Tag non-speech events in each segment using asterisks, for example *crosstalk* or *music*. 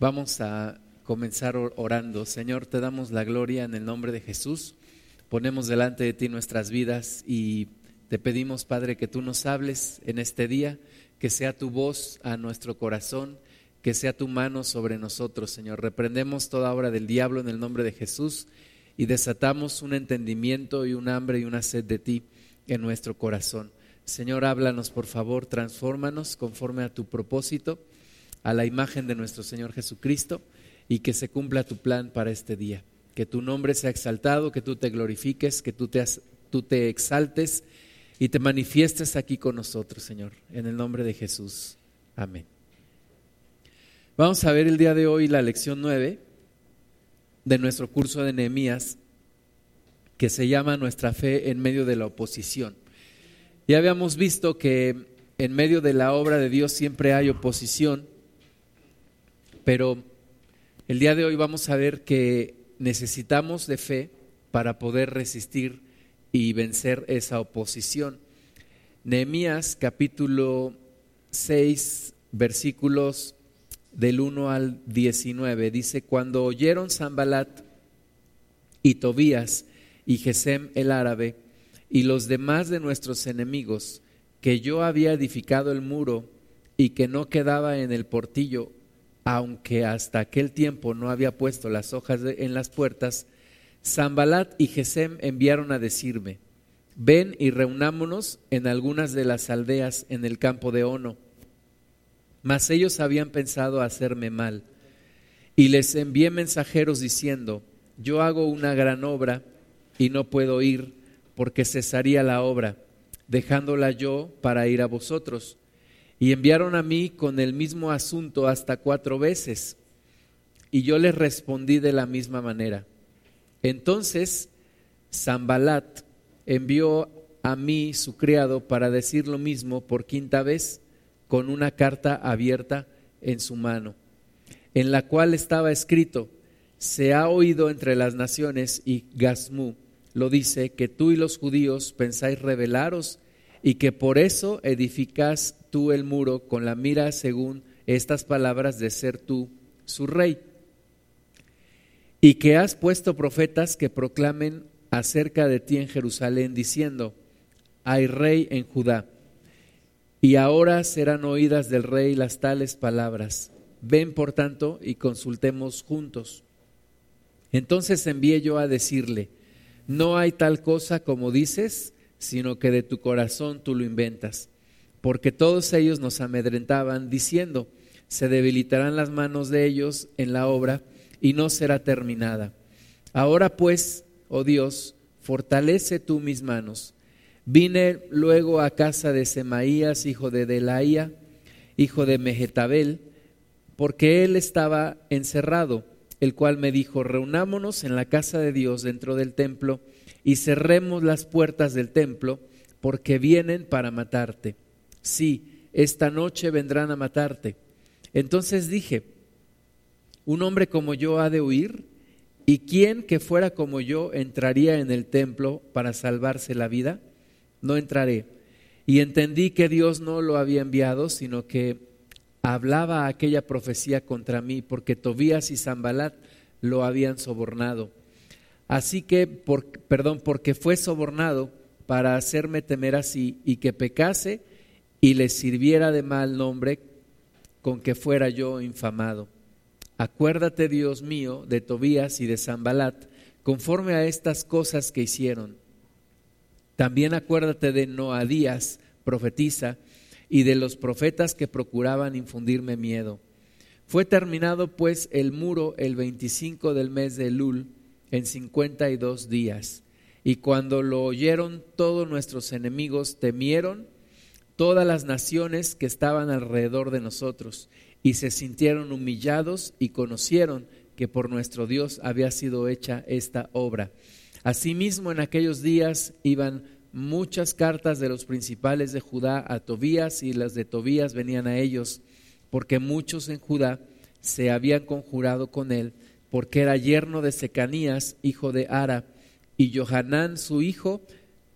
Vamos a comenzar orando. Señor, te damos la gloria en el nombre de Jesús. Ponemos delante de ti nuestras vidas y te pedimos, Padre, que tú nos hables en este día, que sea tu voz a nuestro corazón, que sea tu mano sobre nosotros, Señor. Reprendemos toda obra del diablo en el nombre de Jesús y desatamos un entendimiento y un hambre y una sed de ti en nuestro corazón. Señor, háblanos, por favor, transfórmanos conforme a tu propósito a la imagen de nuestro Señor Jesucristo y que se cumpla tu plan para este día. Que tu nombre sea exaltado, que tú te glorifiques, que tú te, tú te exaltes y te manifiestes aquí con nosotros, Señor, en el nombre de Jesús. Amén. Vamos a ver el día de hoy la lección 9 de nuestro curso de Nehemías, que se llama Nuestra fe en medio de la oposición. Ya habíamos visto que en medio de la obra de Dios siempre hay oposición pero el día de hoy vamos a ver que necesitamos de fe para poder resistir y vencer esa oposición. Nehemías capítulo 6 versículos del 1 al 19 dice, cuando oyeron Zambalat y Tobías y Gesem el árabe y los demás de nuestros enemigos que yo había edificado el muro y que no quedaba en el portillo aunque hasta aquel tiempo no había puesto las hojas en las puertas, Zambalat y Gesem enviaron a decirme, ven y reunámonos en algunas de las aldeas en el campo de Ono. Mas ellos habían pensado hacerme mal. Y les envié mensajeros diciendo, yo hago una gran obra y no puedo ir porque cesaría la obra, dejándola yo para ir a vosotros. Y enviaron a mí con el mismo asunto hasta cuatro veces. Y yo les respondí de la misma manera. Entonces Zambalat envió a mí su criado para decir lo mismo por quinta vez con una carta abierta en su mano, en la cual estaba escrito, se ha oído entre las naciones y Gazmú lo dice, que tú y los judíos pensáis rebelaros y que por eso edificas tú el muro con la mira según estas palabras de ser tú su rey. Y que has puesto profetas que proclamen acerca de ti en Jerusalén diciendo, hay rey en Judá. Y ahora serán oídas del rey las tales palabras. Ven, por tanto, y consultemos juntos. Entonces envié yo a decirle, no hay tal cosa como dices, sino que de tu corazón tú lo inventas. Porque todos ellos nos amedrentaban diciendo, se debilitarán las manos de ellos en la obra y no será terminada. Ahora pues, oh Dios, fortalece tú mis manos. Vine luego a casa de Semaías, hijo de Delaía, hijo de Mehetabel, porque él estaba encerrado, el cual me dijo, reunámonos en la casa de Dios dentro del templo y cerremos las puertas del templo, porque vienen para matarte. Sí, esta noche vendrán a matarte. Entonces dije, ¿un hombre como yo ha de huir? ¿Y quién que fuera como yo entraría en el templo para salvarse la vida? No entraré. Y entendí que Dios no lo había enviado, sino que hablaba aquella profecía contra mí, porque Tobías y Zambalat lo habían sobornado. Así que, perdón, porque fue sobornado para hacerme temer así y que pecase y le sirviera de mal nombre con que fuera yo infamado. Acuérdate, Dios mío, de Tobías y de Zambalat, conforme a estas cosas que hicieron. También acuérdate de Noadías, profetiza, y de los profetas que procuraban infundirme miedo. Fue terminado pues el muro el 25 del mes de Lul, en cincuenta y dos días. Y cuando lo oyeron todos nuestros enemigos, temieron todas las naciones que estaban alrededor de nosotros, y se sintieron humillados y conocieron que por nuestro Dios había sido hecha esta obra. Asimismo, en aquellos días iban muchas cartas de los principales de Judá a Tobías, y las de Tobías venían a ellos, porque muchos en Judá se habían conjurado con él porque era yerno de Secanías, hijo de Ara, y Johanán, su hijo,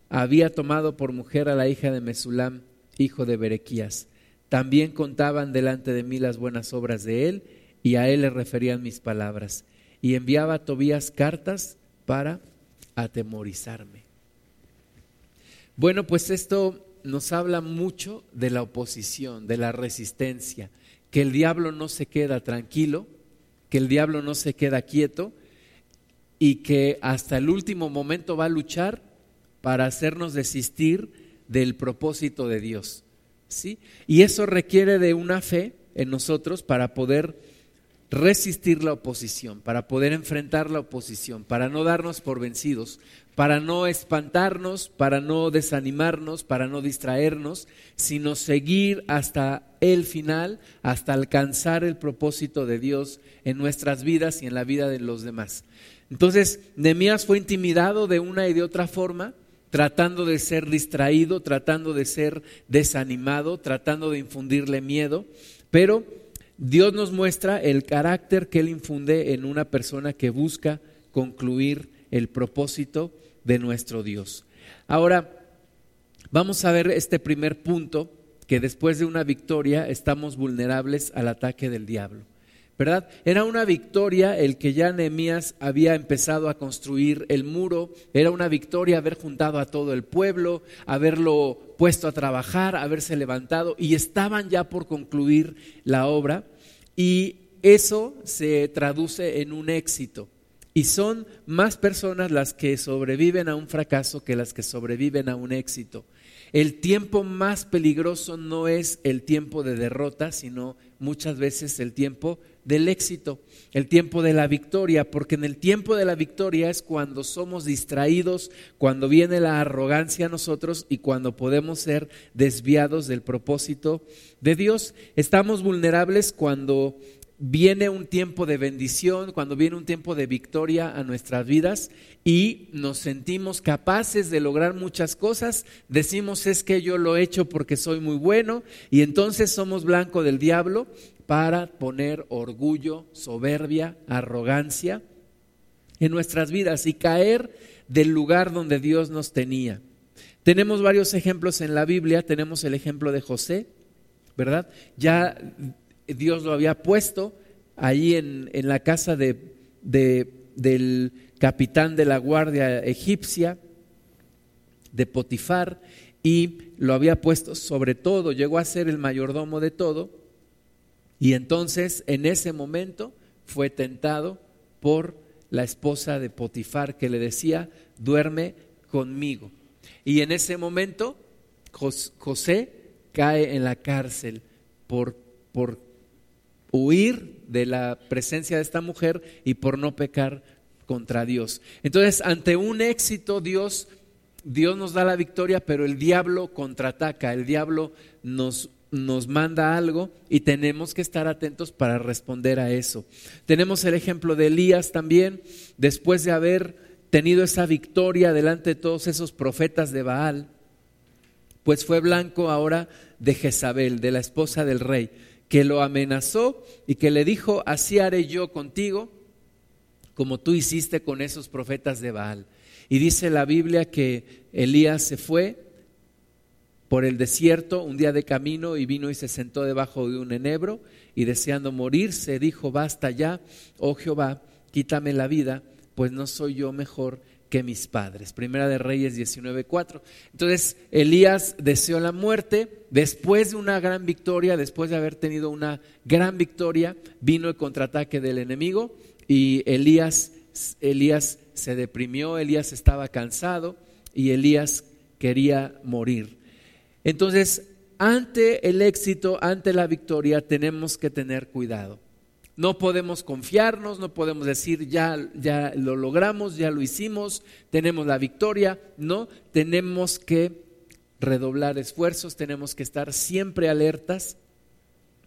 había tomado por mujer a la hija de Mesulam, hijo de Berequías. También contaban delante de mí las buenas obras de él y a él le referían mis palabras. Y enviaba a Tobías cartas para atemorizarme. Bueno, pues esto nos habla mucho de la oposición, de la resistencia, que el diablo no se queda tranquilo, que el diablo no se queda quieto y que hasta el último momento va a luchar para hacernos desistir del propósito de Dios. ¿sí? Y eso requiere de una fe en nosotros para poder resistir la oposición, para poder enfrentar la oposición, para no darnos por vencidos, para no espantarnos, para no desanimarnos, para no distraernos, sino seguir hasta el final, hasta alcanzar el propósito de Dios en nuestras vidas y en la vida de los demás. Entonces, Nehemías fue intimidado de una y de otra forma, tratando de ser distraído, tratando de ser desanimado, tratando de infundirle miedo, pero Dios nos muestra el carácter que Él infunde en una persona que busca concluir el propósito de nuestro Dios. Ahora, vamos a ver este primer punto, que después de una victoria estamos vulnerables al ataque del diablo. ¿Verdad? Era una victoria el que ya Nehemías había empezado a construir el muro, era una victoria haber juntado a todo el pueblo, haberlo puesto a trabajar, haberse levantado y estaban ya por concluir la obra y eso se traduce en un éxito. Y son más personas las que sobreviven a un fracaso que las que sobreviven a un éxito. El tiempo más peligroso no es el tiempo de derrota, sino muchas veces el tiempo del éxito, el tiempo de la victoria, porque en el tiempo de la victoria es cuando somos distraídos, cuando viene la arrogancia a nosotros y cuando podemos ser desviados del propósito de Dios. Estamos vulnerables cuando viene un tiempo de bendición, cuando viene un tiempo de victoria a nuestras vidas y nos sentimos capaces de lograr muchas cosas, decimos es que yo lo he hecho porque soy muy bueno y entonces somos blanco del diablo para poner orgullo, soberbia, arrogancia en nuestras vidas y caer del lugar donde Dios nos tenía. Tenemos varios ejemplos en la Biblia, tenemos el ejemplo de José, ¿verdad? Ya Dios lo había puesto ahí en, la casa de, del capitán de la guardia egipcia, de Potifar, y lo había puesto sobre todo, llegó a ser el mayordomo de todo, y entonces en ese momento fue tentado por la esposa de Potifar que le decía, duerme conmigo. Y en ese momento José cae en la cárcel por, por huir de la presencia de esta mujer y por no pecar contra Dios. Entonces, ante un éxito, Dios, Dios nos da la victoria, pero el diablo contraataca, el diablo nos, nos manda algo y tenemos que estar atentos para responder a eso. Tenemos el ejemplo de Elías también, después de haber tenido esa victoria delante de todos esos profetas de Baal, pues fue blanco ahora de Jezabel, de la esposa del rey que lo amenazó y que le dijo, así haré yo contigo como tú hiciste con esos profetas de Baal. Y dice la Biblia que Elías se fue por el desierto un día de camino y vino y se sentó debajo de un enebro y deseando morirse dijo, basta ya, oh Jehová, quítame la vida, pues no soy yo mejor que mis padres. Primera de Reyes 19:4. Entonces, Elías deseó la muerte, después de una gran victoria, después de haber tenido una gran victoria, vino el contraataque del enemigo y Elías Elías se deprimió, Elías estaba cansado y Elías quería morir. Entonces, ante el éxito, ante la victoria, tenemos que tener cuidado. No podemos confiarnos, no podemos decir ya, ya lo logramos, ya lo hicimos, tenemos la victoria. No, tenemos que redoblar esfuerzos, tenemos que estar siempre alertas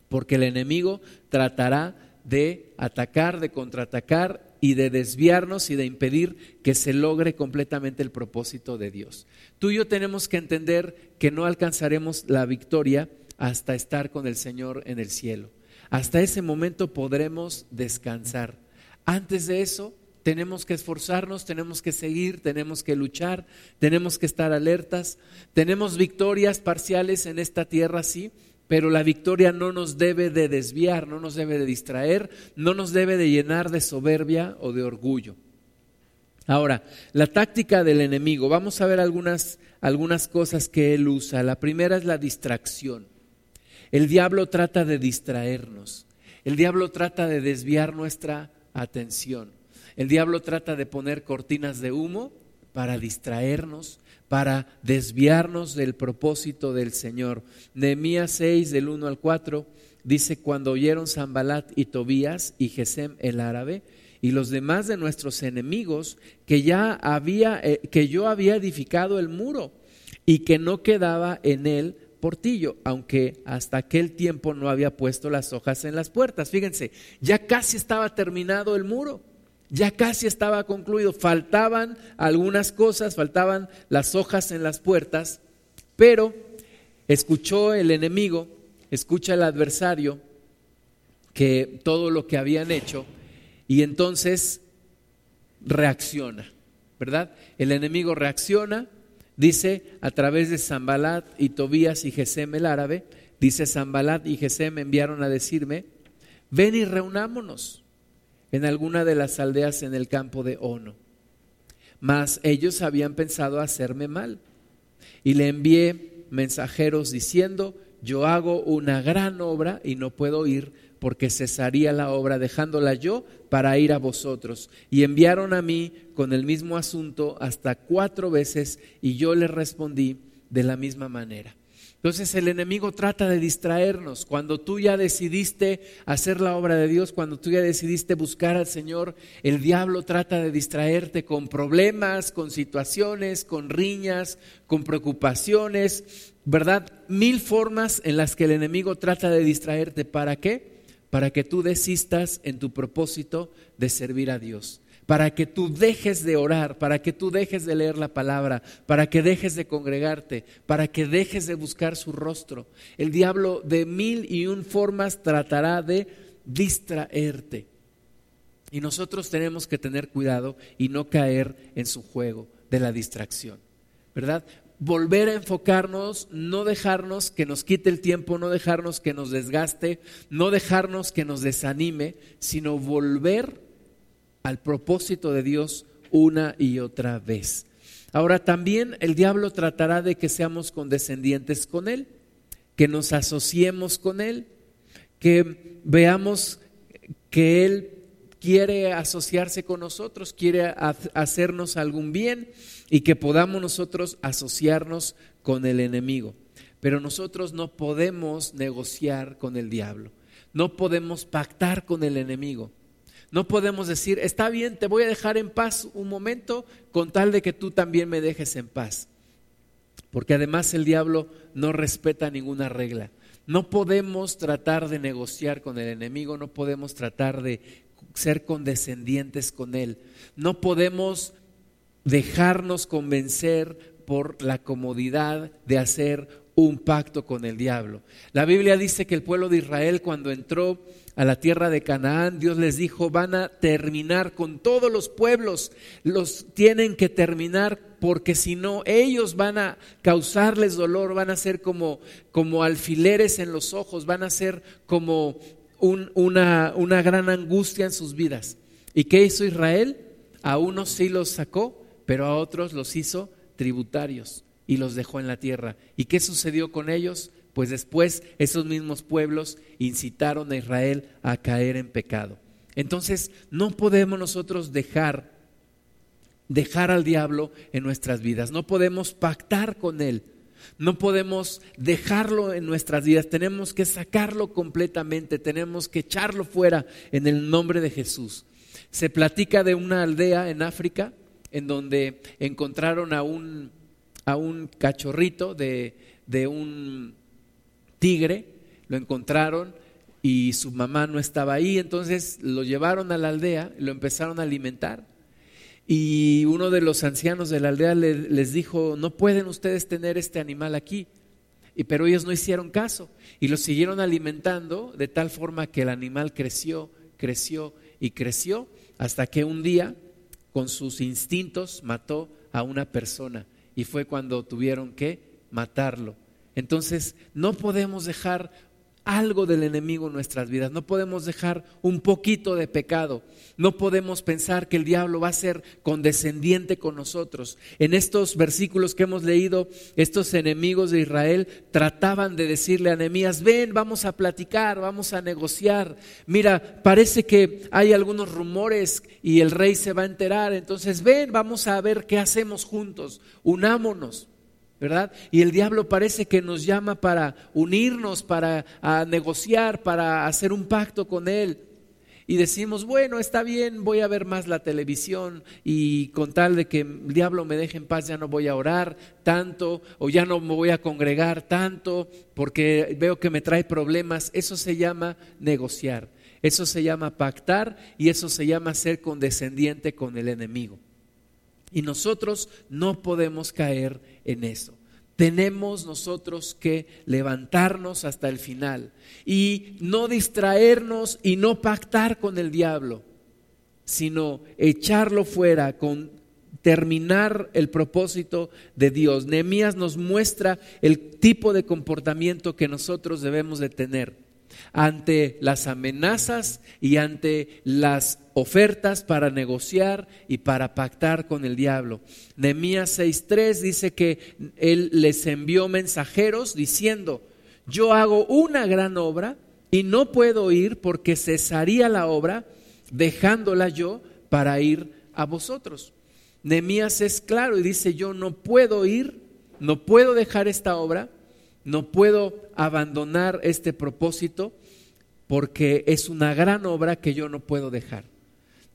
porque el enemigo tratará de atacar, de contraatacar y de desviarnos y de impedir que se logre completamente el propósito de Dios. Tú y yo tenemos que entender que no alcanzaremos la victoria hasta estar con el Señor en el cielo. Hasta ese momento podremos descansar. Antes de eso, tenemos que esforzarnos, tenemos que seguir, tenemos que luchar, tenemos que estar alertas. Tenemos victorias parciales en esta tierra, sí, pero la victoria no nos debe de desviar, no nos debe de distraer, no nos debe de llenar de soberbia o de orgullo. Ahora, la táctica del enemigo, vamos a ver algunas, algunas cosas que él usa. La primera es la distracción. El diablo trata de distraernos, el diablo trata de desviar nuestra atención, el diablo trata de poner cortinas de humo para distraernos, para desviarnos del propósito del Señor. Nehemías 6, del 1 al 4, dice, cuando oyeron Zambalat y Tobías y Gesem el árabe, y los demás de nuestros enemigos que ya había eh, que yo había edificado el muro y que no quedaba en él portillo, aunque hasta aquel tiempo no había puesto las hojas en las puertas. Fíjense, ya casi estaba terminado el muro. Ya casi estaba concluido, faltaban algunas cosas, faltaban las hojas en las puertas, pero escuchó el enemigo, escucha el adversario que todo lo que habían hecho y entonces reacciona, ¿verdad? El enemigo reacciona, dice a través de Zambalat y Tobías y Gesem el árabe, dice Zambalat y Gesem enviaron a decirme, ven y reunámonos en alguna de las aldeas en el campo de Ono. Mas ellos habían pensado hacerme mal. Y le envié mensajeros diciendo, yo hago una gran obra y no puedo ir porque cesaría la obra dejándola yo para ir a vosotros. Y enviaron a mí con el mismo asunto hasta cuatro veces y yo les respondí de la misma manera. Entonces el enemigo trata de distraernos. Cuando tú ya decidiste hacer la obra de Dios, cuando tú ya decidiste buscar al Señor, el diablo trata de distraerte con problemas, con situaciones, con riñas, con preocupaciones, ¿verdad? Mil formas en las que el enemigo trata de distraerte. ¿Para qué? Para que tú desistas en tu propósito de servir a Dios para que tú dejes de orar, para que tú dejes de leer la palabra, para que dejes de congregarte, para que dejes de buscar su rostro. El diablo de mil y un formas tratará de distraerte. Y nosotros tenemos que tener cuidado y no caer en su juego de la distracción, ¿verdad? Volver a enfocarnos, no dejarnos que nos quite el tiempo, no dejarnos que nos desgaste, no dejarnos que nos desanime, sino volver al propósito de Dios una y otra vez. Ahora también el diablo tratará de que seamos condescendientes con Él, que nos asociemos con Él, que veamos que Él quiere asociarse con nosotros, quiere hacernos algún bien y que podamos nosotros asociarnos con el enemigo. Pero nosotros no podemos negociar con el diablo, no podemos pactar con el enemigo. No podemos decir, está bien, te voy a dejar en paz un momento con tal de que tú también me dejes en paz. Porque además el diablo no respeta ninguna regla. No podemos tratar de negociar con el enemigo, no podemos tratar de ser condescendientes con él. No podemos dejarnos convencer por la comodidad de hacer un pacto con el diablo. La Biblia dice que el pueblo de Israel cuando entró a la tierra de Canaán, Dios les dijo, van a terminar con todos los pueblos, los tienen que terminar porque si no, ellos van a causarles dolor, van a ser como, como alfileres en los ojos, van a ser como una, una gran angustia en sus vidas. ¿Y qué hizo Israel? A unos sí los sacó, pero a otros los hizo tributarios y los dejó en la tierra. ¿Y qué sucedió con ellos? pues después esos mismos pueblos incitaron a Israel a caer en pecado. Entonces, no podemos nosotros dejar dejar al diablo en nuestras vidas, no podemos pactar con él. No podemos dejarlo en nuestras vidas, tenemos que sacarlo completamente, tenemos que echarlo fuera en el nombre de Jesús. Se platica de una aldea en África en donde encontraron a un, a un cachorrito de, de un tigre, lo encontraron y su mamá no estaba ahí, entonces lo llevaron a la aldea, lo empezaron a alimentar. Y uno de los ancianos de la aldea les dijo, no pueden ustedes tener este animal aquí. Y, pero ellos no hicieron caso y lo siguieron alimentando de tal forma que el animal creció, creció y creció hasta que un día con sus instintos mató a una persona y fue cuando tuvieron que matarlo Entonces, no podemos dejar algo del enemigo en nuestras vidas. No podemos dejar un poquito de pecado. No podemos pensar que el diablo va a ser condescendiente con nosotros. En estos versículos que hemos leído, estos enemigos de Israel trataban de decirle a Nehemías, ven, vamos a platicar, vamos a negociar. Mira, parece que hay algunos rumores y el rey se va a enterar. Entonces, ven, vamos a ver qué hacemos juntos. Unámonos. ¿Verdad? Y el diablo parece que nos llama para unirnos, para negociar, para hacer un pacto con él. Y decimos, bueno, está bien, voy a ver más la televisión y con tal de que el diablo me deje en paz ya no voy a orar tanto o ya no me voy a congregar tanto porque veo que me trae problemas. Eso se llama negociar, eso se llama pactar y eso se llama ser condescendiente con el enemigo. Y nosotros no podemos caer en eso. Tenemos nosotros que levantarnos hasta el final y no distraernos y no pactar con el diablo, sino echarlo fuera con terminar el propósito de Dios. Nehemías nos muestra el tipo de comportamiento que nosotros debemos de tener ante las amenazas y ante las ofertas para negociar y para pactar con el diablo. Nehemías 6:3 dice que él les envió mensajeros diciendo, "Yo hago una gran obra y no puedo ir porque cesaría la obra dejándola yo para ir a vosotros." Nehemías es claro y dice, "Yo no puedo ir, no puedo dejar esta obra, no puedo abandonar este propósito porque es una gran obra que yo no puedo dejar.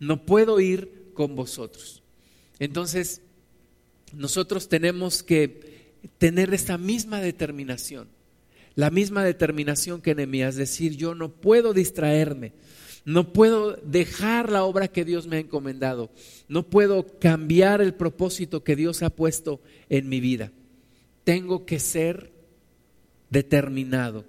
No puedo ir con vosotros. Entonces, nosotros tenemos que tener esa misma determinación, la misma determinación que Nehemías, decir, yo no puedo distraerme, no puedo dejar la obra que Dios me ha encomendado, no puedo cambiar el propósito que Dios ha puesto en mi vida. Tengo que ser determinado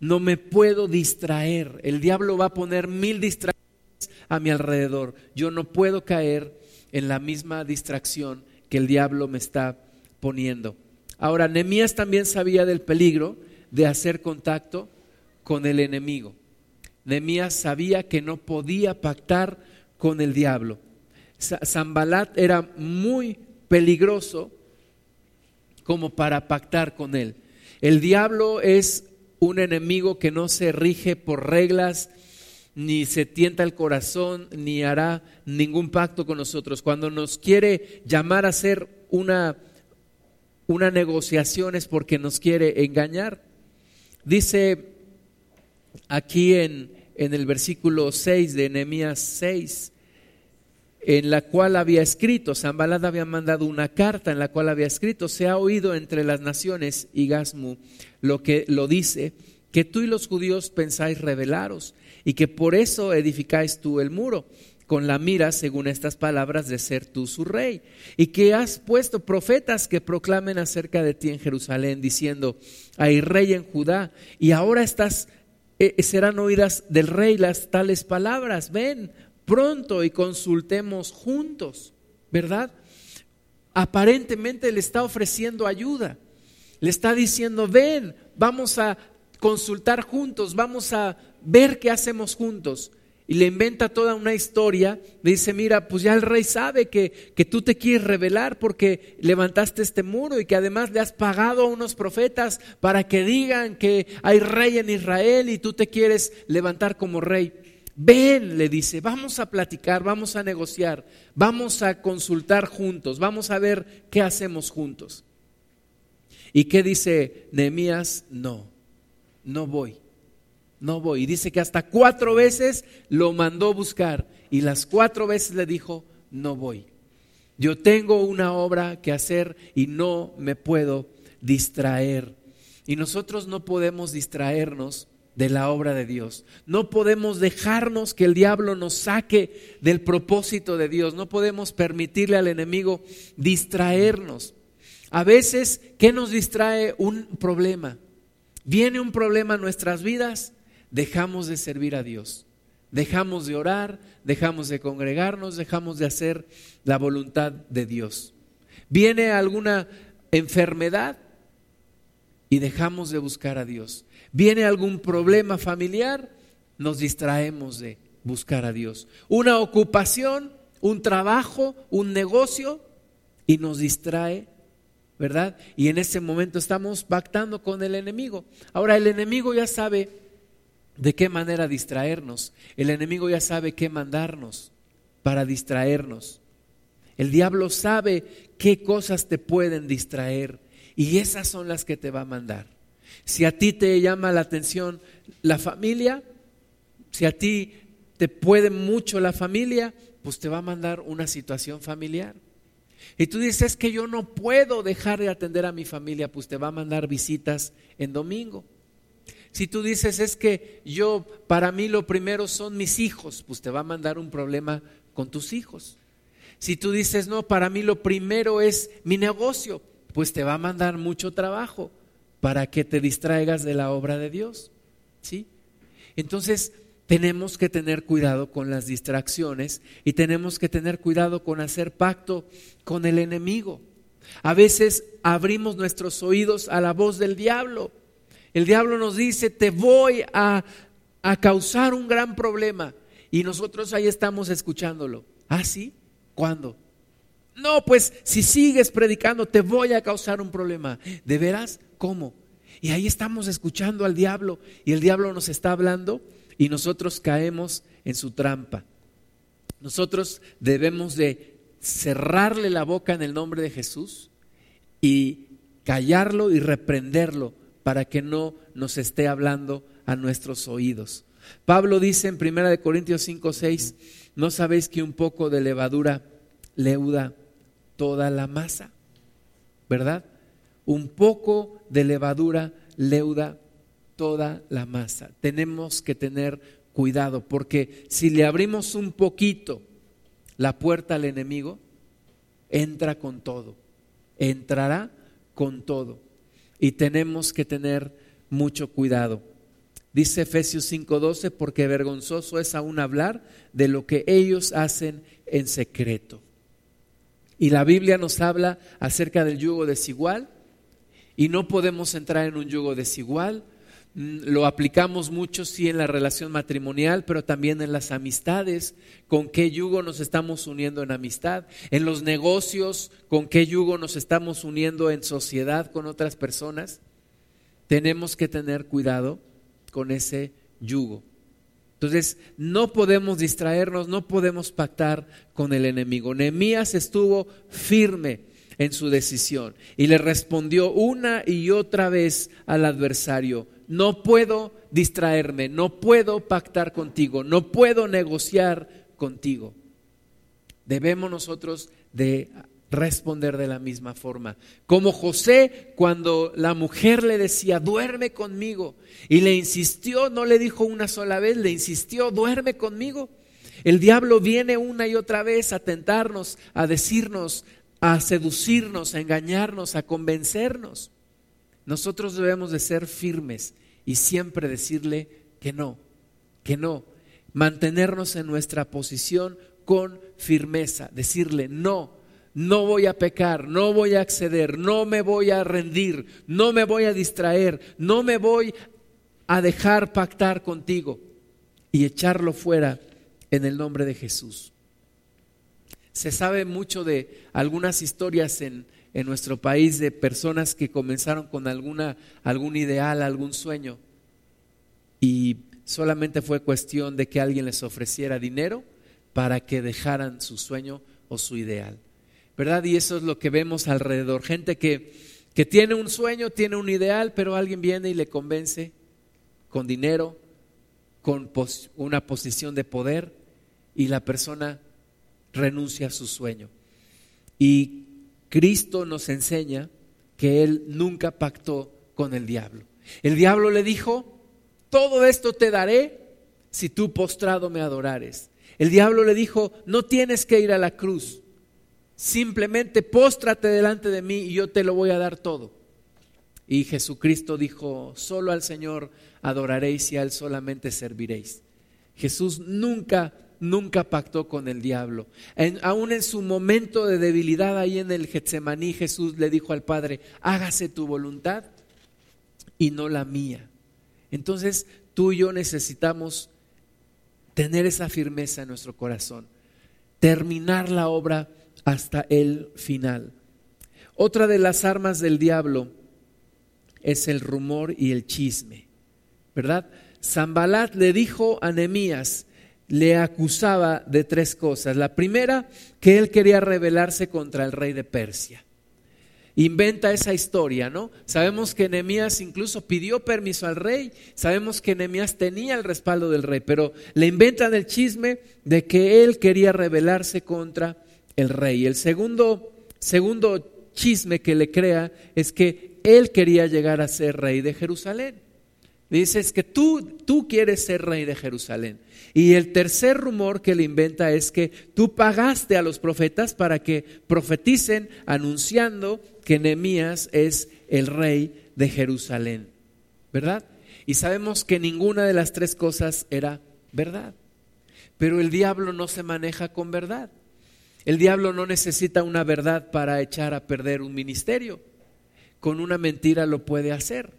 no me puedo distraer. El diablo va a poner mil distracciones a mi alrededor. Yo no puedo caer en la misma distracción que el diablo me está poniendo. Ahora, Nemías también sabía del peligro de hacer contacto con el enemigo. Nemías sabía que no podía pactar con el diablo. Zambalat era muy peligroso como para pactar con él. El diablo es un enemigo que no se rige por reglas, ni se tienta el corazón, ni hará ningún pacto con nosotros. Cuando nos quiere llamar a hacer una, una negociación es porque nos quiere engañar. Dice aquí en, en el versículo 6 de Nehemías 6, en la cual había escrito, Zambalad había mandado una carta en la cual había escrito, se ha oído entre las naciones y Gasmu lo que lo dice, que tú y los judíos pensáis rebelaros y que por eso edificáis tú el muro con la mira, según estas palabras, de ser tú su rey, y que has puesto profetas que proclamen acerca de ti en Jerusalén, diciendo, hay rey en Judá, y ahora estas eh, serán oídas del rey las tales palabras, ven, pronto y consultemos juntos, ¿verdad? Aparentemente le está ofreciendo ayuda, le está diciendo, ven, vamos a consultar juntos, vamos a ver qué hacemos juntos. Y le inventa toda una historia, le dice, mira, pues ya el rey sabe que, que tú te quieres revelar porque levantaste este muro y que además le has pagado a unos profetas para que digan que hay rey en Israel y tú te quieres levantar como rey. Ven, le dice, vamos a platicar, vamos a negociar, vamos a consultar juntos, vamos a ver qué hacemos juntos. ¿Y qué dice Nehemías? No, no voy, no voy. Y dice que hasta cuatro veces lo mandó buscar y las cuatro veces le dijo, no voy. Yo tengo una obra que hacer y no me puedo distraer. Y nosotros no podemos distraernos de la obra de Dios. No podemos dejarnos que el diablo nos saque del propósito de Dios. No podemos permitirle al enemigo distraernos. A veces, ¿qué nos distrae? Un problema. Viene un problema a nuestras vidas, dejamos de servir a Dios. Dejamos de orar, dejamos de congregarnos, dejamos de hacer la voluntad de Dios. Viene alguna enfermedad, y dejamos de buscar a Dios. Viene algún problema familiar, nos distraemos de buscar a Dios. Una ocupación, un trabajo, un negocio y nos distrae, ¿verdad? Y en ese momento estamos pactando con el enemigo. Ahora el enemigo ya sabe de qué manera distraernos. El enemigo ya sabe qué mandarnos para distraernos. El diablo sabe qué cosas te pueden distraer y esas son las que te va a mandar. Si a ti te llama la atención la familia, si a ti te puede mucho la familia, pues te va a mandar una situación familiar. Y tú dices que yo no puedo dejar de atender a mi familia, pues te va a mandar visitas en domingo. Si tú dices es que yo, para mí lo primero son mis hijos, pues te va a mandar un problema con tus hijos. Si tú dices, no, para mí lo primero es mi negocio, pues te va a mandar mucho trabajo para que te distraigas de la obra de Dios. ¿Sí? Entonces, tenemos que tener cuidado con las distracciones y tenemos que tener cuidado con hacer pacto con el enemigo. A veces abrimos nuestros oídos a la voz del diablo. El diablo nos dice, te voy a, a causar un gran problema. Y nosotros ahí estamos escuchándolo. ¿Ah, sí? ¿Cuándo? No, pues si sigues predicando te voy a causar un problema. ¿De veras? ¿Cómo? Y ahí estamos escuchando al diablo y el diablo nos está hablando y nosotros caemos en su trampa. Nosotros debemos de cerrarle la boca en el nombre de Jesús y callarlo y reprenderlo para que no nos esté hablando a nuestros oídos. Pablo dice en 1 Corintios 5, 6, ¿No sabéis que un poco de levadura leuda toda la masa? ¿Verdad? Un poco de levadura leuda toda la masa. Tenemos que tener cuidado porque si le abrimos un poquito la puerta al enemigo, entra con todo, entrará con todo. Y tenemos que tener mucho cuidado. Dice Efesios 5:12, porque vergonzoso es aún hablar de lo que ellos hacen en secreto. Y la Biblia nos habla acerca del yugo desigual y no podemos entrar en un yugo desigual. Mm, lo aplicamos mucho, sí, en la relación matrimonial, pero también en las amistades. ¿Con qué yugo nos estamos uniendo en amistad? En los negocios, ¿con qué yugo nos estamos uniendo en sociedad con otras personas? Tenemos que tener cuidado con ese yugo. Entonces, no podemos distraernos, no podemos pactar con el enemigo. Nehemías estuvo firme en su decisión y le respondió una y otra vez al adversario, no puedo distraerme, no puedo pactar contigo, no puedo negociar contigo. Debemos nosotros de responder de la misma forma. Como José, cuando la mujer le decía, duerme conmigo, y le insistió, no le dijo una sola vez, le insistió, duerme conmigo. El diablo viene una y otra vez a tentarnos, a decirnos, a seducirnos, a engañarnos, a convencernos. Nosotros debemos de ser firmes y siempre decirle que no, que no, mantenernos en nuestra posición con firmeza, decirle no, no voy a pecar, no voy a acceder, no me voy a rendir, no me voy a distraer, no me voy a dejar pactar contigo y echarlo fuera en el nombre de Jesús. Se sabe mucho de algunas historias en, en nuestro país de personas que comenzaron con alguna, algún ideal, algún sueño y solamente fue cuestión de que alguien les ofreciera dinero para que dejaran su sueño o su ideal. ¿Verdad? Y eso es lo que vemos alrededor. Gente que, que tiene un sueño, tiene un ideal, pero alguien viene y le convence con dinero, con una posición de poder, y la persona renuncia a su sueño. Y Cristo nos enseña que Él nunca pactó con el diablo. El diablo le dijo, todo esto te daré si tú postrado me adorares. El diablo le dijo, no tienes que ir a la cruz, simplemente póstrate delante de mí y yo te lo voy a dar todo. Y Jesucristo dijo, solo al Señor adoraréis y a Él solamente serviréis. Jesús nunca, nunca pactó con el diablo. aún en su momento de debilidad ahí en el Getsemaní, Jesús le dijo al Padre, hágase tu voluntad. y no la mía. Entonces tú y yo necesitamos tener esa firmeza en nuestro corazón, terminar la obra hasta el final. Otra de las armas del diablo es el rumor y el chisme, ¿verdad? Zambalat le dijo a Nehemías, le acusaba de tres cosas. La primera, que él quería rebelarse contra el rey de Persia. Inventa esa historia, ¿no? Sabemos que Nehemías incluso pidió permiso al rey, sabemos que Nehemías tenía el respaldo del rey, pero le inventan el chisme de que él quería rebelarse contra el rey. El segundo, segundo chisme que le crea es que él quería llegar a ser rey de Jerusalén. Dices que tú, tú quieres ser rey de Jerusalén. Y el tercer rumor que le inventa es que tú pagaste a los profetas para que profeticen anunciando que Nehemías es el rey de Jerusalén. ¿Verdad? Y sabemos que ninguna de las tres cosas era verdad. Pero el diablo no se maneja con verdad. El diablo no necesita una verdad para echar a perder un ministerio. Con una mentira lo puede hacer.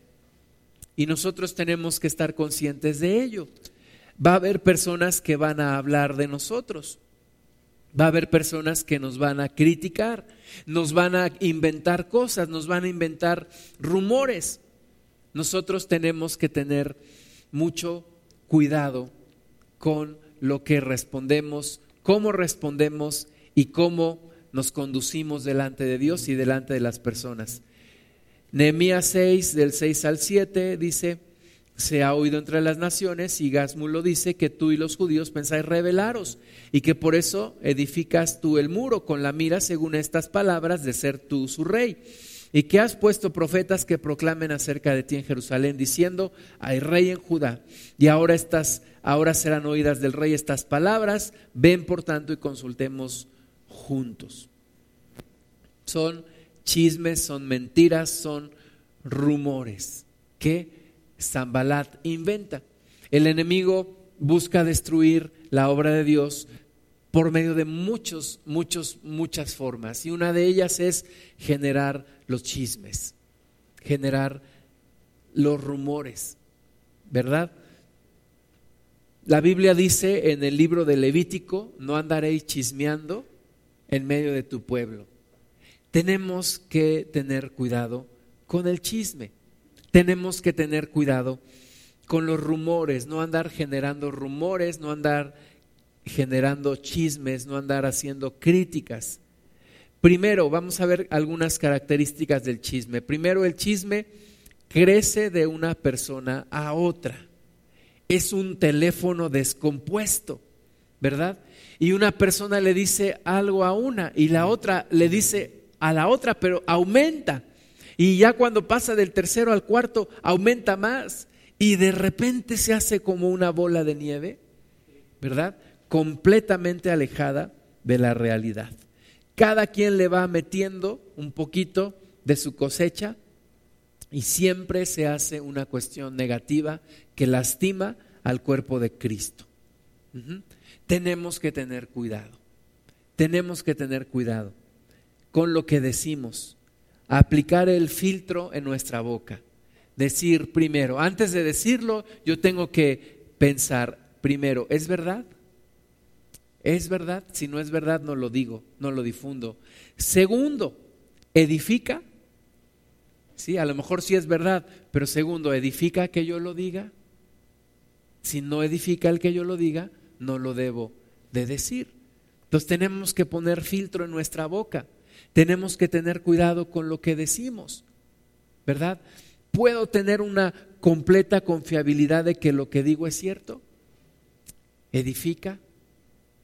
Y nosotros tenemos que estar conscientes de ello. Va a haber personas que van a hablar de nosotros. Va a haber personas que nos van a criticar, nos van a inventar cosas, nos van a inventar rumores. Nosotros tenemos que tener mucho cuidado con lo que respondemos, cómo respondemos y cómo nos conducimos delante de Dios y delante de las personas. Nehemías 6, del 6 al 7, dice, se ha oído entre las naciones y Gasmulo dice que tú y los judíos pensáis rebelaros y que por eso edificas tú el muro con la mira según estas palabras de ser tú su rey. Y que has puesto profetas que proclamen acerca de ti en Jerusalén diciendo hay rey en Judá. Y ahora estas ahora serán oídas del rey estas palabras. Ven por tanto y consultemos juntos son chismes, son mentiras, son rumores que Zambalat inventa. El enemigo busca destruir la obra de Dios por medio de muchos, muchos, muchas formas. Y una de ellas es generar los chismes, generar los rumores, ¿verdad? La Biblia dice en el libro de Levítico, no andaréis chismeando en medio de tu pueblo tenemos que tener cuidado con el chisme. Tenemos que tener cuidado con los rumores, no andar generando rumores, no andar generando chismes, no andar haciendo críticas. Primero, vamos a ver algunas características del chisme. Primero, el chisme crece de una persona a otra. Es un teléfono descompuesto, ¿verdad? Y una persona le dice algo a una y la otra le dice a la otra, pero aumenta. Y ya cuando pasa del tercero al cuarto, aumenta más. Y de repente se hace como una bola de nieve, ¿verdad? Completamente alejada de la realidad. Cada quien le va metiendo un poquito de su cosecha y siempre se hace una cuestión negativa que lastima al cuerpo de Cristo. Tenemos que tener cuidado. Tenemos que tener cuidado con lo que decimos, aplicar el filtro en nuestra boca. Decir primero, antes de decirlo, yo tengo que pensar primero, ¿es verdad? ¿Es verdad? Si no es verdad, no lo digo, no lo difundo. Segundo, ¿edifica? Sí, a lo mejor sí es verdad, pero segundo, ¿edifica que yo lo diga? Si no edifica el que yo lo diga, no lo debo de decir. Entonces tenemos que poner filtro en nuestra boca tenemos que tener cuidado con lo que decimos, ¿verdad? ¿Puedo tener una completa confiabilidad de que lo que digo es cierto? ¿Edifica?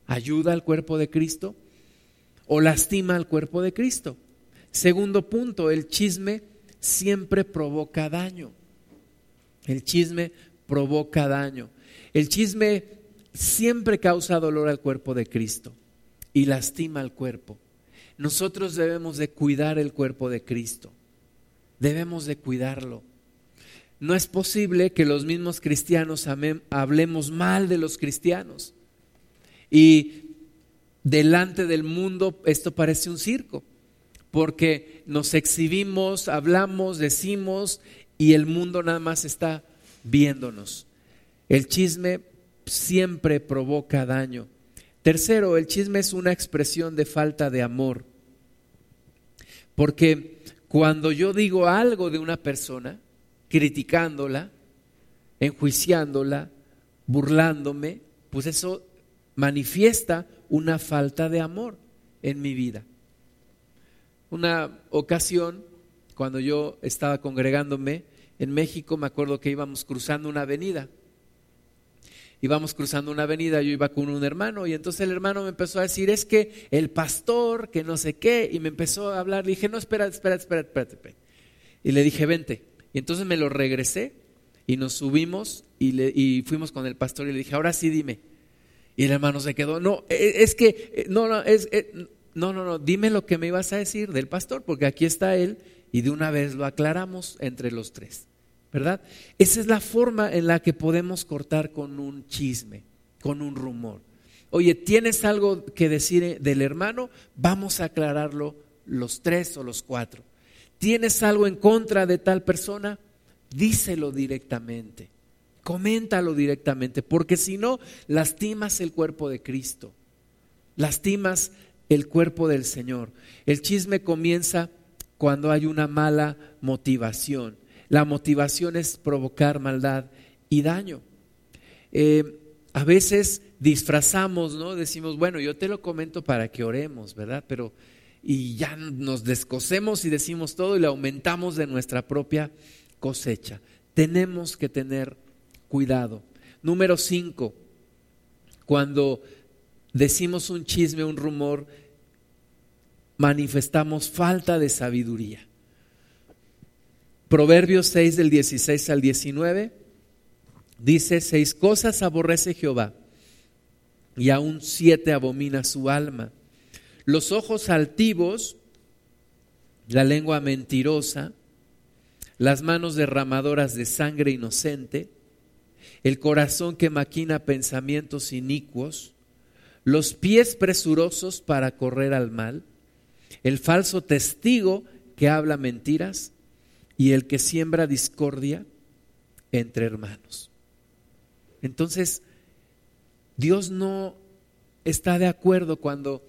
¿Ayuda al cuerpo de Cristo? ¿O lastima al cuerpo de Cristo? Segundo punto, el chisme siempre provoca daño. El chisme provoca daño. El chisme siempre causa dolor al cuerpo de Cristo y lastima al cuerpo. Nosotros debemos de cuidar el cuerpo de Cristo. Debemos de cuidarlo. No es posible que los mismos cristianos hablemos mal de los cristianos. Y delante del mundo esto parece un circo, porque nos exhibimos, hablamos, decimos y el mundo nada más está viéndonos. El chisme siempre provoca daño. Tercero, el chisme es una expresión de falta de amor. Porque cuando yo digo algo de una persona, criticándola, enjuiciándola, burlándome, pues eso manifiesta una falta de amor en mi vida. Una ocasión, cuando yo estaba congregándome en México, me acuerdo que íbamos cruzando una avenida. Íbamos cruzando una avenida, yo iba con un hermano y entonces el hermano me empezó a decir, es que el pastor, que no sé qué, y me empezó a hablar, le dije, no, espera, espera, espera, espérate. Y le dije, vente. Y entonces me lo regresé y nos subimos y, le, y fuimos con el pastor y le dije, ahora sí dime. Y el hermano se quedó, no, e, es que, e, no, no, es, e, no, no, no, dime lo que me ibas a decir del pastor, porque aquí está él y de una vez lo aclaramos entre los tres, ¿verdad? Esa es la forma en la que podemos cortar con un chisme, con un rumor. Oye, ¿tienes algo que decir del hermano? Vamos a aclararlo los tres o los cuatro. ¿Tienes algo en contra de tal persona? Díselo directamente. Coméntalo directamente, porque si no, lastimas el cuerpo de Cristo. Lastimas el cuerpo del Señor. El chisme comienza cuando hay una mala motivación. La motivación es provocar maldad y daño. Eh, a veces disfrazamos, ¿no? Decimos, bueno, yo te lo comento para que oremos, ¿verdad? Pero y ya nos descosemos y decimos todo y le aumentamos de nuestra propia cosecha. Tenemos que tener cuidado. Número cinco, cuando decimos un chisme, un rumor, manifestamos falta de sabiduría. Proverbios 6 del 16 al 19 dice, seis cosas aborrece Jehová y aún siete abomina su alma. Los ojos altivos, la lengua mentirosa, las manos derramadoras de sangre inocente, el corazón que maquina pensamientos inicuos, los pies presurosos para correr al mal, el falso testigo que habla mentiras y el que siembra discordia entre hermanos. Entonces, Dios no está de acuerdo cuando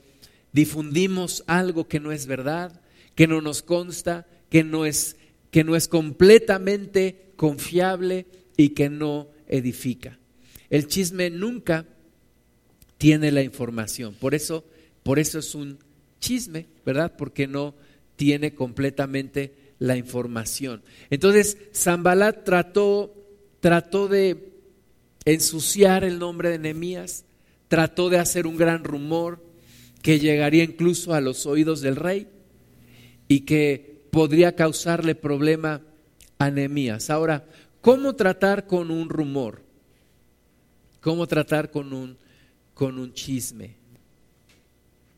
difundimos algo que no es verdad, que no nos consta, que no es, que no es completamente confiable y que no edifica. El chisme nunca tiene la información. Por eso, por eso es un chisme, ¿verdad? Porque no tiene completamente la información. Entonces, Zambalat trató, trató de ensuciar el nombre de Nehemías, trató de hacer un gran rumor que llegaría incluso a los oídos del rey y que podría causarle problema a Nehemías. Ahora, ¿cómo tratar con un rumor? ¿Cómo tratar con un con un chisme.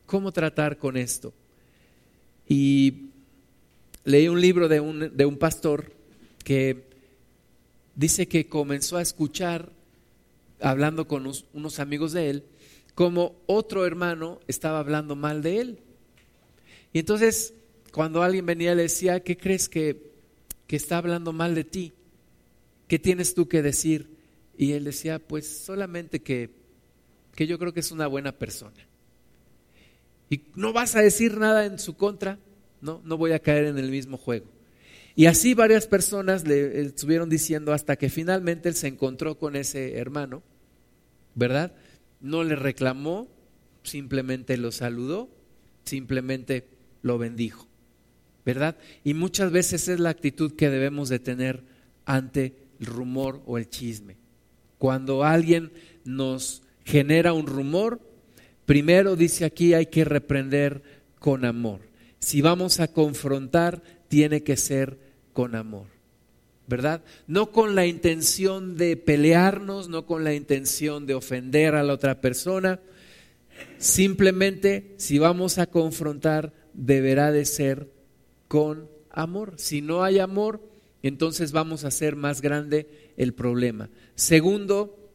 ¿Cómo tratar con esto? Y leí un libro de un, de un pastor que dice que comenzó a escuchar, hablando con unos amigos de él, como otro hermano estaba hablando mal de él. Y entonces, cuando alguien venía, le decía, ¿qué crees que, que está hablando mal de ti? ¿Qué tienes tú que decir? Y él decía, pues solamente que que yo creo que es una buena persona. Y no vas a decir nada en su contra, no, no voy a caer en el mismo juego. Y así varias personas le estuvieron diciendo hasta que finalmente él se encontró con ese hermano, ¿verdad? No le reclamó, simplemente lo saludó, simplemente lo bendijo, ¿verdad? Y muchas veces es la actitud que debemos de tener ante el rumor o el chisme. Cuando alguien nos genera un rumor, primero dice aquí hay que reprender con amor. Si vamos a confrontar, tiene que ser con amor. ¿Verdad? No con la intención de pelearnos, no con la intención de ofender a la otra persona. Simplemente, si vamos a confrontar, deberá de ser con amor. Si no hay amor, entonces vamos a hacer más grande el problema. Segundo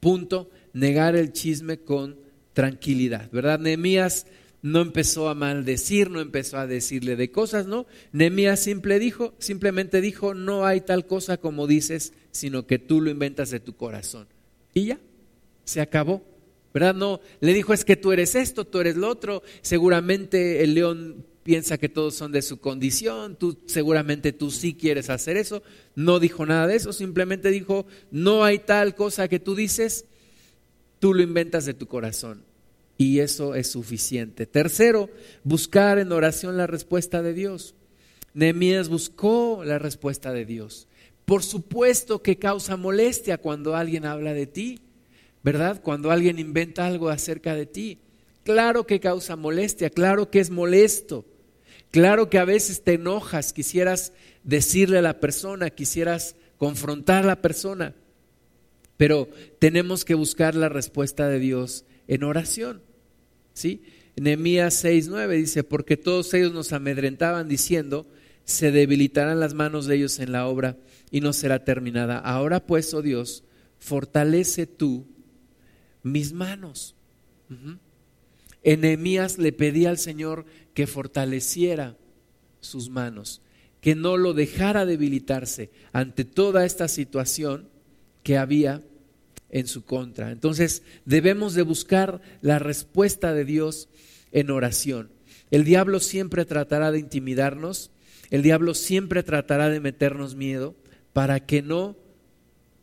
punto, negar el chisme con tranquilidad, ¿verdad? Nehemías no empezó a maldecir, no empezó a decirle de cosas, ¿no? Nehemías simple dijo, simplemente dijo, no hay tal cosa como dices, sino que tú lo inventas de tu corazón. Y ya, se acabó. ¿Verdad? No, le dijo es que tú eres esto, tú eres lo otro. Seguramente el león piensa que todos son de su condición, tú seguramente tú sí quieres hacer eso. No dijo nada de eso, simplemente dijo, no hay tal cosa que tú dices, tú lo inventas de tu corazón y eso es suficiente. Tercero, buscar en oración la respuesta de Dios. Nehemías buscó la respuesta de Dios. Por supuesto que causa molestia cuando alguien habla de ti, ¿verdad? Cuando alguien inventa algo acerca de ti. Claro que causa molestia, claro que es molesto. Claro que a veces te enojas, quisieras decirle a la persona, quisieras confrontar a la persona, pero tenemos que buscar la respuesta de Dios en oración. ¿Sí? Nehemías 6:9 dice, porque todos ellos nos amedrentaban diciendo, se debilitarán las manos de ellos en la obra y no será terminada. Ahora pues, oh Dios, fortalece tú mis manos. En Nehemías le pedía al Señor que fortaleciera sus manos, que no lo dejara debilitarse ante toda esta situación que había en su contra. Entonces debemos de buscar la respuesta de Dios en oración. El diablo siempre tratará de intimidarnos, el diablo siempre tratará de meternos miedo para que no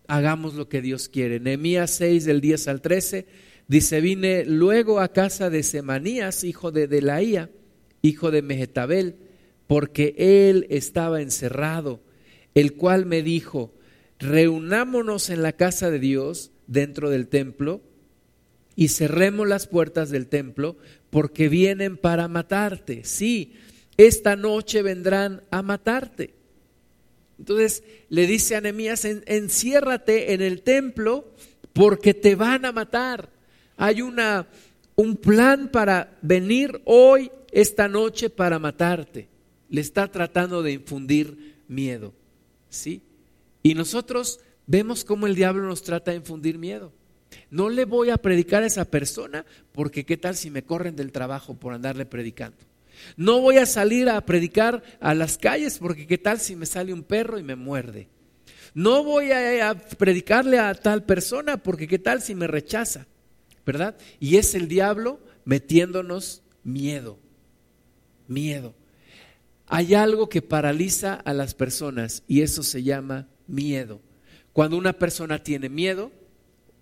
hagamos lo que Dios quiere. Nehemías 6 del 10 al 13 dice, vine luego a casa de Semanías, hijo de Delaía, hijo de Mehetabel, porque él estaba encerrado, el cual me dijo, reunámonos en la casa de Dios dentro del templo y cerremos las puertas del templo porque vienen para matarte. Sí, esta noche vendrán a matarte. Entonces le dice a Nehemías, enciérrate en el templo porque te van a matar. Hay una, un plan para venir hoy, esta noche, para matarte. Le está tratando de infundir miedo. ¿Sí? Y nosotros vemos cómo el diablo nos trata de infundir miedo. No le voy a predicar a esa persona porque qué tal si me corren del trabajo por andarle predicando. No voy a salir a predicar a las calles porque qué tal si me sale un perro y me muerde. No voy a, predicarle a tal persona porque qué tal si me rechaza, ¿verdad? Y es el diablo metiéndonos miedo, miedo. Hay algo que paraliza a las personas y eso se llama miedo. Cuando una persona tiene miedo,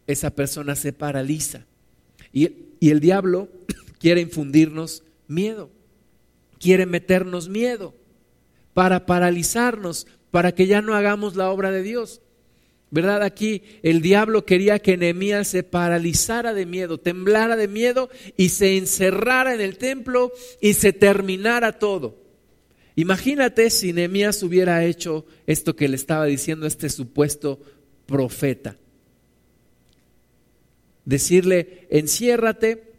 esa persona se paraliza. Y, el diablo *clears throat* quiere infundirnos miedo, quiere meternos miedo para paralizarnos, para que ya no hagamos la obra de Dios. ¿Verdad? Aquí el diablo quería que Nehemías se paralizara de miedo, temblara de miedo y se encerrara en el templo y se terminara todo. Imagínate si Nehemías hubiera hecho esto que le estaba diciendo este supuesto profeta. Decirle, enciérrate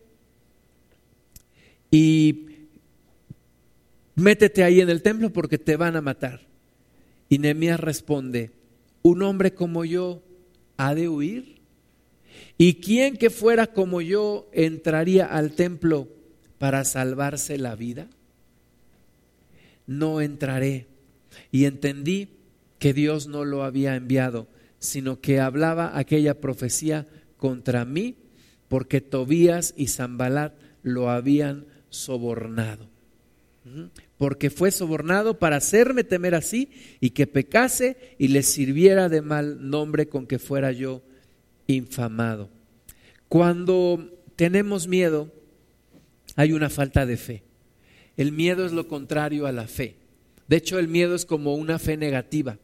y métete ahí en el templo porque te van a matar. Y Nehemías responde, un hombre como yo ha de huir. ¿Y quién que fuera como yo entraría al templo para salvarse la vida? No entraré. Y entendí que Dios no lo había enviado, sino que hablaba aquella profecía contra mí, porque Tobías y Zambalat lo habían sobornado. Porque fue sobornado para hacerme temer así y que pecase y le sirviera de mal nombre con que fuera yo infamado. Cuando tenemos miedo, hay una falta de fe. El miedo es lo contrario a la fe. De hecho, el miedo es como una fe negativa,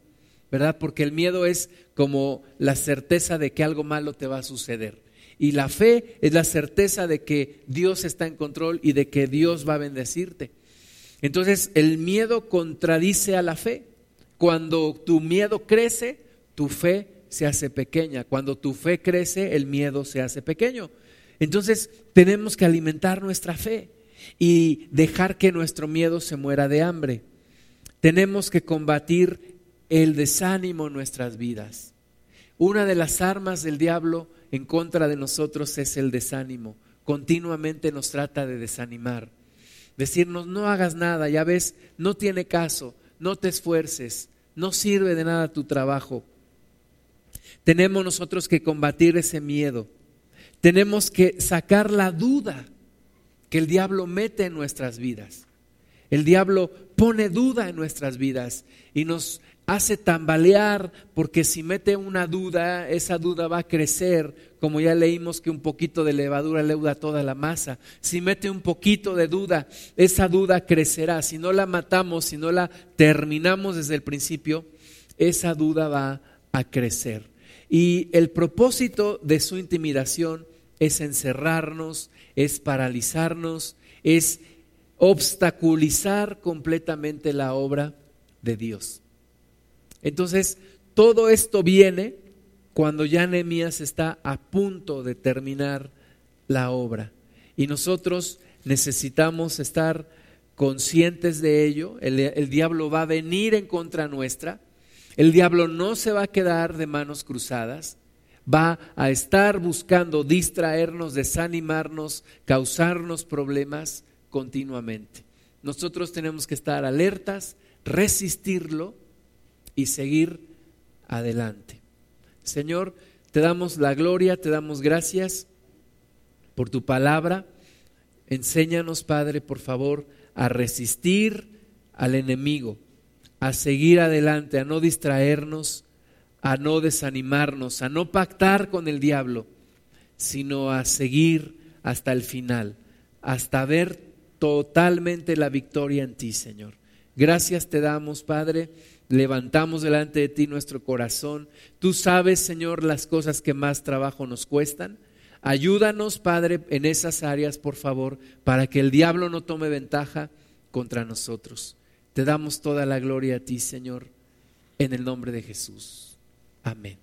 ¿verdad? Porque el miedo es como la certeza de que algo malo te va a suceder. Y la fe es la certeza de que Dios está en control y de que Dios va a bendecirte. Entonces, el miedo contradice a la fe. Cuando tu miedo crece, tu fe se hace pequeña. Cuando tu fe crece, el miedo se hace pequeño. Entonces, tenemos que alimentar nuestra fe y dejar que nuestro miedo se muera de hambre. Tenemos que combatir el desánimo en nuestras vidas. Una de las armas del diablo en contra de nosotros es el desánimo. continuamente nos trata de desanimar. Decirnos, no hagas nada, ya ves, no tiene caso, no te esfuerces, no sirve de nada tu trabajo. Tenemos nosotros que combatir ese miedo. Tenemos que sacar la duda que el diablo mete en nuestras vidas. El diablo pone duda en nuestras vidas y nos hace tambalear porque si mete una duda, esa duda va a crecer, como ya leímos que un poquito de levadura leuda toda la masa. Si mete un poquito de duda, esa duda crecerá. Si no la matamos, si no la terminamos desde el principio, esa duda va a crecer. Y el propósito de su intimidación es encerrarnos, es paralizarnos, es obstaculizar completamente la obra de Dios. Entonces, todo esto viene cuando ya Nehemías está a punto de terminar la obra. Y nosotros necesitamos estar conscientes de ello. El, el, diablo va a venir en contra nuestra. El diablo no se va a quedar de manos cruzadas. Va a estar buscando distraernos, desanimarnos, causarnos problemas continuamente. Nosotros tenemos que estar alertas, resistirlo y seguir adelante. Señor, te damos la gloria, te damos gracias por tu palabra. Enséñanos, Padre, por favor, a resistir al enemigo, a seguir adelante, a no distraernos, a no desanimarnos, a no pactar con el diablo, sino a seguir hasta el final, hasta ver totalmente la victoria en ti, Señor. Gracias te damos, Padre levantamos delante de ti nuestro corazón. Tú sabes, Señor, las cosas que más trabajo nos cuestan. Ayúdanos, Padre, en esas áreas, por favor, para que el diablo no tome ventaja contra nosotros. Te damos toda la gloria a ti, Señor, en el nombre de Jesús. Amén.